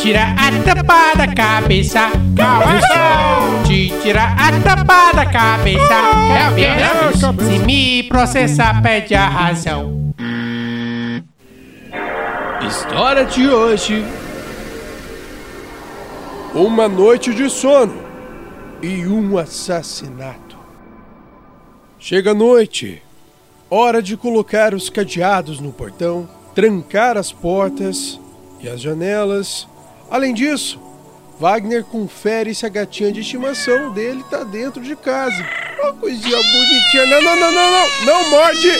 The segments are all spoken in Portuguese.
tira a tampa da cabeça. Cabeça! Te tira a tampa da cabeça. Cabeça! Se me processar, pede a razão. História de hoje: Uma noite de sono e um assassinato. Chega a noite, hora de colocar os cadeados no portão, trancar as portas e as janelas. Além disso, Wagner confere se a gatinha de estimação dele tá dentro de casa. Uma coisinha bonitinha. Não, não, não, não, não! Não morde!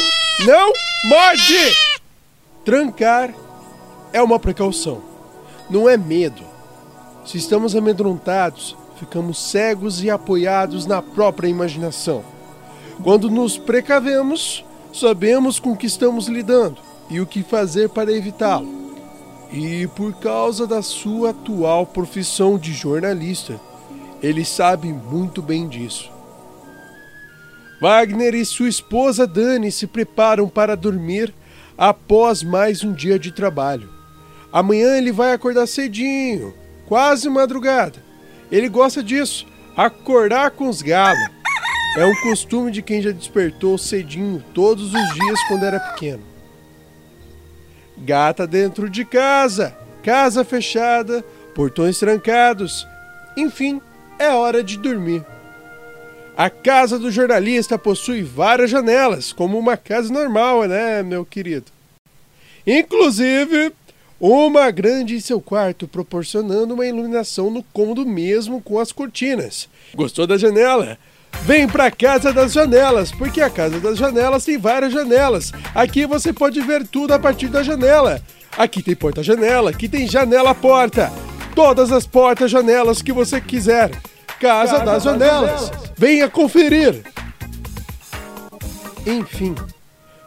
Não morde! Trancar é uma precaução, não é medo. Se estamos amedrontados, ficamos cegos e apoiados na própria imaginação. Quando nos precavemos, sabemos com que estamos lidando e o que fazer para evitá-lo. E por causa da sua atual profissão de jornalista, ele sabe muito bem disso. Wagner e sua esposa Dani se preparam para dormir após mais um dia de trabalho. Amanhã ele vai acordar cedinho, quase madrugada. Ele gosta disso, acordar com os galos. É um costume de quem já despertou cedinho todos os dias quando era pequeno. Gata dentro de casa, casa fechada, portões trancados. Enfim, é hora de dormir. A casa do jornalista possui várias janelas, como uma casa normal, né, meu querido? Inclusive, uma grande em seu quarto, proporcionando uma iluminação no cômodo mesmo com as cortinas. Gostou da janela? Vem pra Casa das Janelas, porque a Casa das Janelas tem várias janelas. Aqui você pode ver tudo a partir da janela. Aqui tem porta-janela, aqui tem janela-porta. Todas as portas-janelas que você quiser. Casa, Casa das, das janelas. janelas. Venha conferir. Enfim,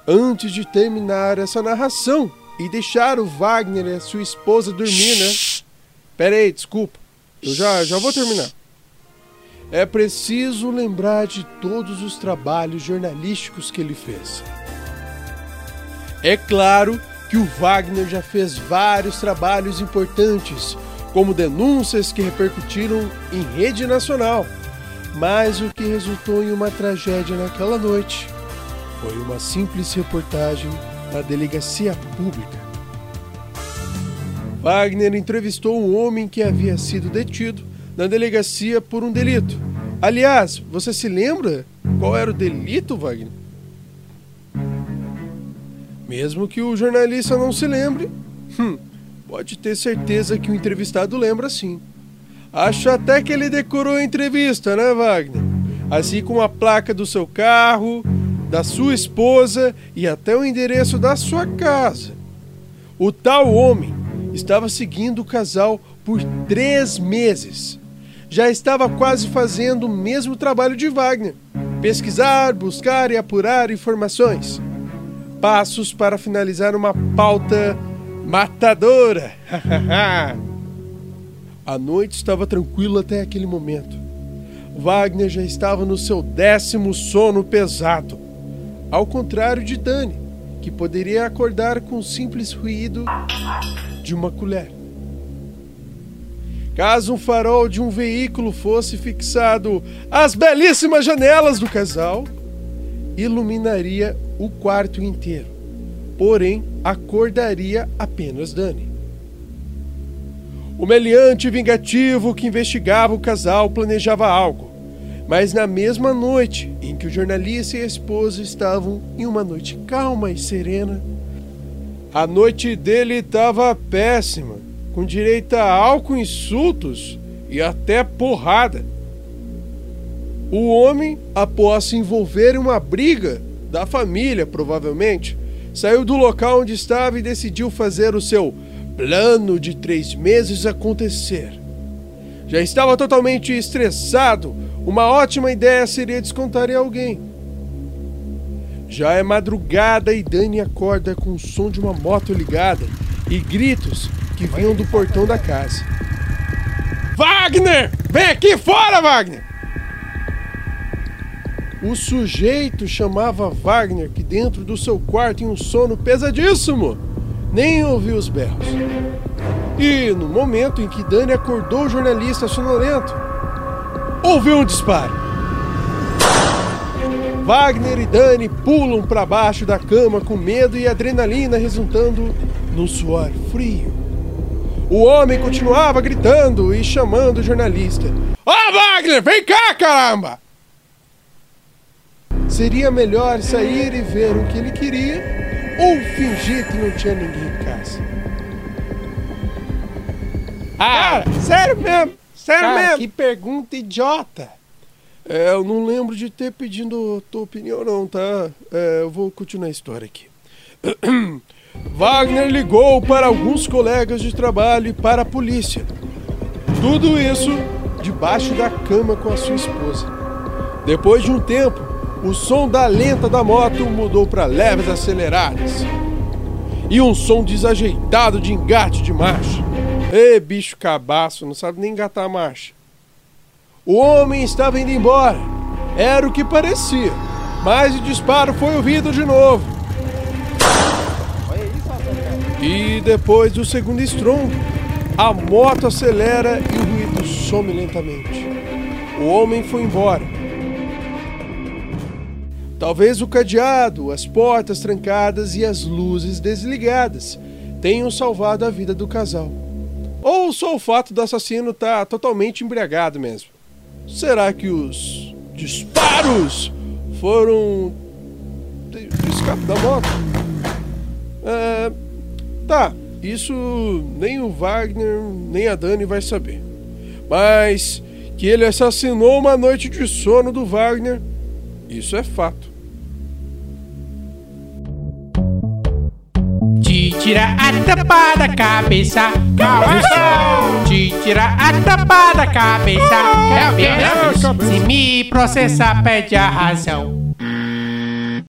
antes de terminar essa narração e deixar o Wagner e a sua esposa dormir, né? Pera aí, desculpa. Eu já, já vou terminar. É preciso lembrar de todos os trabalhos jornalísticos que ele fez. É claro que o Wagner já fez vários trabalhos importantes, como denúncias que repercutiram em rede nacional. Mas o que resultou em uma tragédia naquela noite foi uma simples reportagem na delegacia pública. Wagner entrevistou um homem que havia sido detido na delegacia por um delito. Aliás, você se lembra qual era o delito, Wagner? Mesmo que o jornalista não se lembre, hum, pode ter certeza que o entrevistado lembra sim. Acho até que ele decorou a entrevista, né, Wagner? Assim como a placa do seu carro, da sua esposa e até o endereço da sua casa. O tal homem estava seguindo o casal por três meses já estava quase fazendo o mesmo trabalho de Wagner: pesquisar, buscar e apurar informações. Passos para finalizar uma pauta matadora. A noite estava tranquila até aquele momento. Wagner já estava no seu décimo sono pesado, ao contrário de Dani, que poderia acordar com o simples ruído de uma colher. Caso um farol de um veículo fosse fixado às belíssimas janelas do casal, iluminaria o quarto inteiro, porém acordaria apenas Dani. O meliante vingativo que investigava o casal planejava algo, mas na mesma noite em que o jornalista e a esposa estavam em uma noite calma e serena, a noite dele estava péssima com direito a álcool, insultos e até porrada. O homem, após se envolver em uma briga da família, provavelmente, saiu do local onde estava e decidiu fazer o seu plano de três meses acontecer. Já estava totalmente estressado, uma ótima ideia seria descontar em alguém. Já é madrugada e Dani acorda com o som de uma moto ligada e gritos que vinham do portão da casa. Wagner! Vem aqui fora, Wagner! O sujeito chamava Wagner que dentro do seu quarto em um sono pesadíssimo. nem ouviu os berros. E no momento em que Dani acordou o jornalista sonolento, ouviu um disparo. Wagner e Dani pulam para baixo da cama com medo e adrenalina resultando no suor frio. O homem continuava gritando e chamando o jornalista. Ó oh, Wagner, vem cá, caramba! Seria melhor sair e ver o que ele queria ou fingir que não tinha ninguém em casa. Ah, sério mesmo, sério Cara, mesmo. que pergunta idiota. É, eu não lembro de ter pedido tua opinião, não, tá? É, eu vou continuar a história aqui. Wagner ligou para alguns colegas de trabalho e para a polícia. Tudo isso debaixo da cama com a sua esposa. Depois de um tempo, o som da lenta da moto mudou para leves aceleradas. E um som desajeitado de engate de marcha. Ê, bicho cabaço, não sabe nem engatar a marcha. O homem estava indo embora. Era o que parecia. Mas o disparo foi ouvido de novo. E depois do segundo estrondo, a moto acelera e o ruído some lentamente. O homem foi embora. Talvez o cadeado, as portas trancadas e as luzes desligadas tenham salvado a vida do casal. Ou só o fato do assassino estar tá totalmente embriagado mesmo. Será que os disparos foram do escape da moto? É, tá, isso nem o Wagner nem a Dani vai saber. Mas que ele assassinou uma noite de sono do Wagner, isso é fato. Te tira a tampa da cabeça, cabeça. Te tira a tampa da cabeça, cabeça. Se me processar, pede a razão.